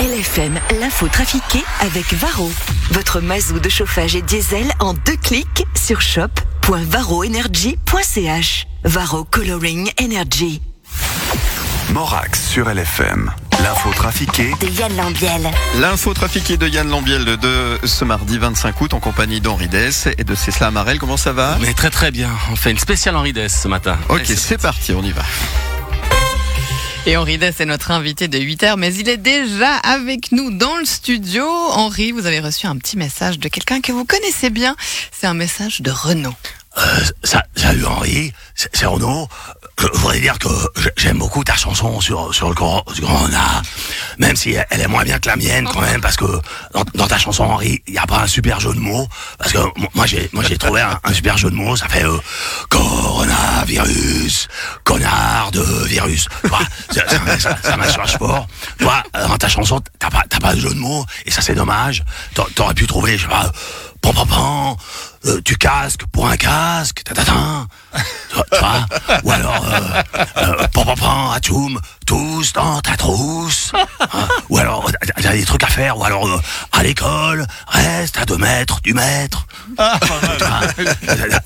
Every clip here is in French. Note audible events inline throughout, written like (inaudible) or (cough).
LFM, l'info trafiquée avec Varro. Votre mazou de chauffage et diesel en deux clics sur shop.varroenergy.ch. Varro Coloring Energy. Morax sur LFM. L'info trafiquée De Yann Lambiel. L'info trafiquée de Yann Lambiel de ce mardi 25 août en compagnie d'Henri Dess et de Cécile Amarel. Comment ça va? Mais très très bien. On fait une spéciale Henri Dess ce matin. Ok, c'est parti, on y va. Et Henri Dess est notre invité de 8 heures, mais il est déjà avec nous dans le studio. Henri, vous avez reçu un petit message de quelqu'un que vous connaissez bien. C'est un message de Renaud. Ça, salut Henri, c'est Renaud. Je voudrais dire que j'ai- j'aime beaucoup ta chanson sur, sur le grand, du grand A, même si elle est moins bien que la mienne quand même, parce que dans, ta chanson Henri, il n'y a pas un super jeu de mots, parce que mo- moi j'ai moi j'ai trouvé un, super jeu de mots, ça fait euh, coronavirus, connard de virus. Tu vois, ça, ça, ça, ça m'assure fort. Tu vois, euh, dans ta chanson, t'as pas t'as pas de jeu de mots, et ça c'est dommage. T'a- T'aurais pu trouver, je sais pas, pan pan pan, euh, tu casques pour un casque, ta ta ta. Tu vois, Ou alors, euh, pan pan pan, atchoum, tous dans ta trousse. Hein ou alors, euh, t'as t'as des trucs à faire, ou alors, euh, à l'école, reste à deux mètres du maître. Tu vois,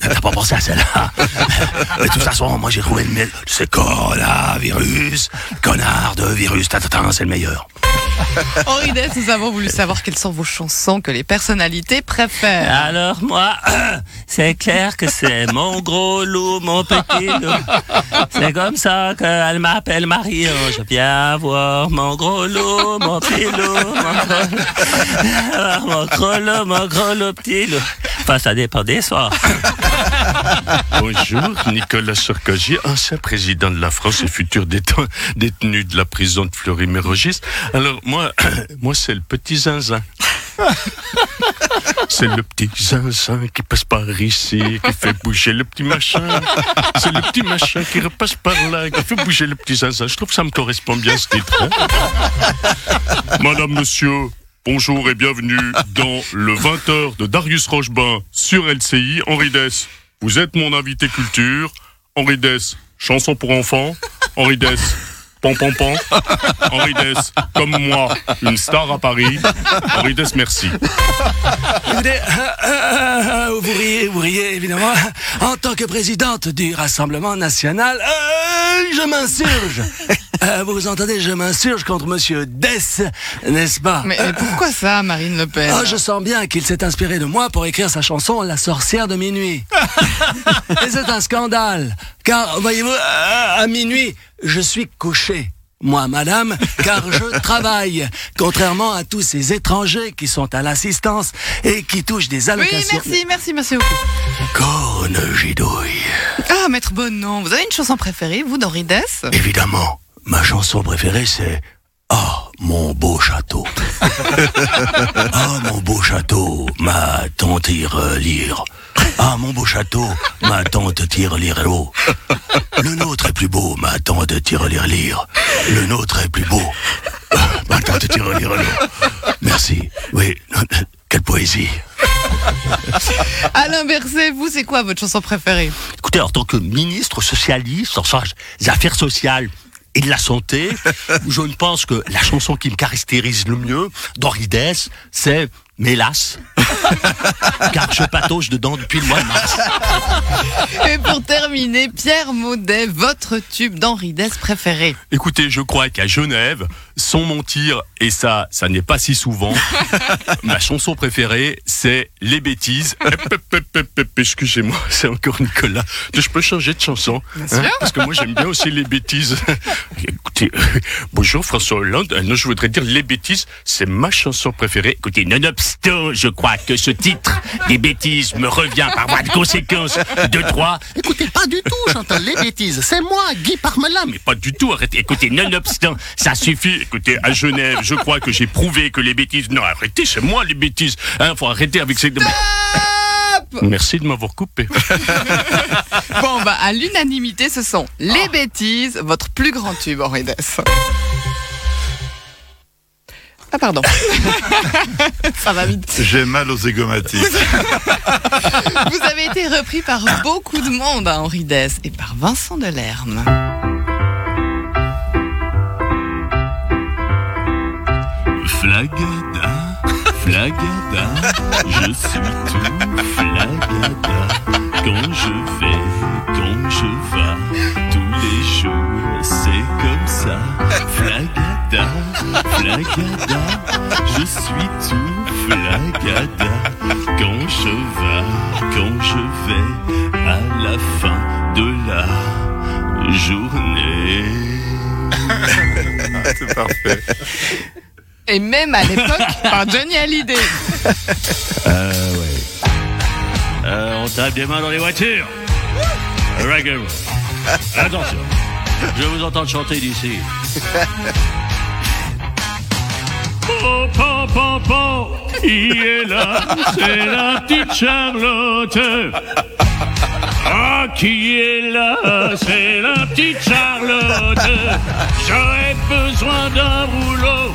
T'as pas pensé à celle-là Mais de toute façon, moi j'ai trouvé le meilleur. C'est coronavirus, connard de virus, ta ta ta, c'est le meilleur. (laughs) Henri Dess, nous avons voulu savoir quelles sont vos chansons que les personnalités préfèrent. Alors moi, (clears throat) c'est clair que c'est mon gros loup, mon petit loup. C'est comme ça qu'elle m'appelle Marie-Ange. Viens voir mon gros loup, mon petit loup, mon gros loup. Mon gros loup, mon gros loup, petit loup. Enfin, ça dépend des soirs. (laughs) Bonjour, Nicolas Sarkozy, ancien président de la France et futur déten- détenu de la prison de Fleury-Mérogis. Alors moi, (coughs) moi c'est le petit zinzin. (laughs) C'est le petit zinzin qui passe par ici, qui fait bouger le petit machin. C'est le petit machin qui repasse par là, qui fait bouger le petit zinzin. Je trouve que ça me correspond bien ce titre. hein. Madame, monsieur, bonjour et bienvenue dans le 20h de Darius Rochebain sur LCI. Henri Dess, vous êtes mon invité culture. Henri Dess, chanson pour enfants. Henri Dess, pan. Henri Dess, comme moi, une star à Paris. Henri Dess, merci. Euh, euh, euh, vous riez, vous riez évidemment. En tant que présidente du Rassemblement national, je m'insurge. Euh, vous entendez, je m'insurge contre Monsieur Dess, n'est-ce pas? Mais, mais pourquoi ça, Marine Le Pen? Ah, je sens bien qu'il s'est inspiré de moi pour écrire sa chanson La sorcière de minuit. (laughs) Et c'est un scandale, car voyez-vous, à à minuit, je suis couché. Moi, madame, car je (laughs) travaille, contrairement à tous ces étrangers qui sont à l'assistance et qui touchent des Oui, allocations. merci, merci, merci beaucoup. Corne gidouille. Ah, Maître Bonnon, vous avez une chanson préférée, vous, d'Henri Dess? Évidemment, ma chanson préférée c'est Ah, mon beau château. (laughs) ah, mon beau château, ma tante tire lire. Ah, mon beau château, ma tante tire lire l'eau. Le nôtre est plus beau, ma tante tire lire lire. Le nôtre est plus beau. (laughs) Ma tante tire lire l'eau. Merci. Oui, (laughs) quelle poésie. Alain Berset, vous, c'est quoi votre chanson préférée? Écoutez, en tant que ministre socialiste, en charge des affaires sociales et de la santé, (laughs) je ne pense que la chanson qui me caractérise le mieux d'Henri Dess, c'est Mélas. (laughs) Car je patauge dedans depuis le mois de mars. (laughs) Et pour terminer, Pierre Maudet, votre tube d'Henri Dess préféré. Écoutez, je crois qu'à Genève, sans mentir, et ça, ça n'est pas si souvent, (laughs) ma chanson préférée, c'est Les bêtises. (laughs) Hep, Excusez-moi, (laughs) c'est encore Nicolas. Je peux changer de chanson hein. Parce que moi, j'aime bien aussi les bêtises. Écoutez, euh, bonjour François Hollande. Euh, Non, je voudrais dire Les bêtises, c'est ma chanson préférée. Écoutez, nonobstant, je crois que ce titre, des bêtises, me revient par voie de conséquence. Deux, trois. Écoutez, pas du tout, j'entends les bêtises. C'est moi, Guy Parmelin. Mais pas du tout, arrêtez. Écoutez, nonobstant, ça suffit. Écoutez, à Genève, je crois que j'ai prouvé que les bêtises. Non, arrêtez, c'est moi les bêtises. Hein, faut arrêter avec ces. Merci de m'avoir coupé. (laughs) Bon, bah, à l'unanimité, ce sont Les Bêtises, votre plus grand tube, Henri Dess. Ah, pardon. (laughs) Ça va vite. J'ai mal aux zygomatiques. (laughs) Vous avez été repris par beaucoup de monde, hein, Henri Dess, et par Vincent Delerme. Je suis tout flagada. Quand je vais, quand je vas, tous les jours, c'est comme ça. Flagada, flagada, je suis tout flagada. Quand je vais, quand je vais, à la fin de la journée. (laughs) C'est parfait. Et même à l'époque, (laughs) par Johnny Hallyday. Euh, on tape des mains dans les voitures. Reggae. Attention. Je vous entends chanter d'ici. (laughs) Oh, po, po, po, qui est là C'est la petite Charlotte. Ah, qui est là C'est la petite Charlotte. J'aurais besoin d'un rouleau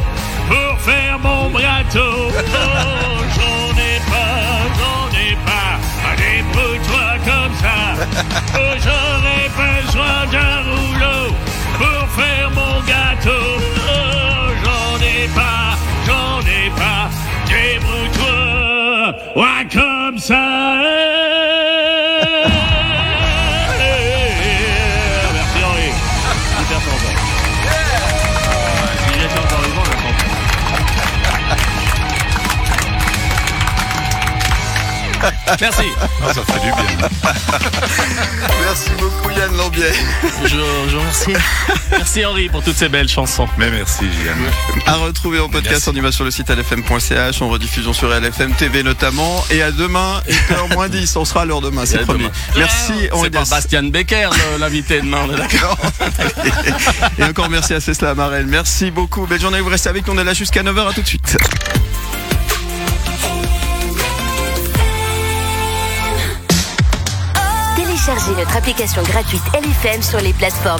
pour faire mon bateau. Oh, j'en ai pas, j'en ai pas. Débrouille-toi comme ça. J'aurais besoin d'un rouleau pour faire mon gâteau. Oh, j'en ai pas, j'en ai pas. Débrouille-toi, ouais, comme ça. Merci. Ça fait du bien. Merci beaucoup Yann Lambiel. Je, je vous remercie. Merci Henri pour toutes ces belles chansons. Mais merci Yann. À retrouver en podcast, on y va sur le site lfm.ch, en rediffusion sur LFM TV notamment. Et à demain, 8h moins (laughs) 10, on sera à l'heure demain, c'est promis. demain. Merci Henri C'est pas. Bastien Becker, l'invité demain, on est d'accord. (laughs) Et encore merci à Cécile Amarel. Merci beaucoup. Belle journée, vous restez avec nous, on est là jusqu'à 9h, à tout de suite. Téléchargez notre application gratuite LFM sur les plateformes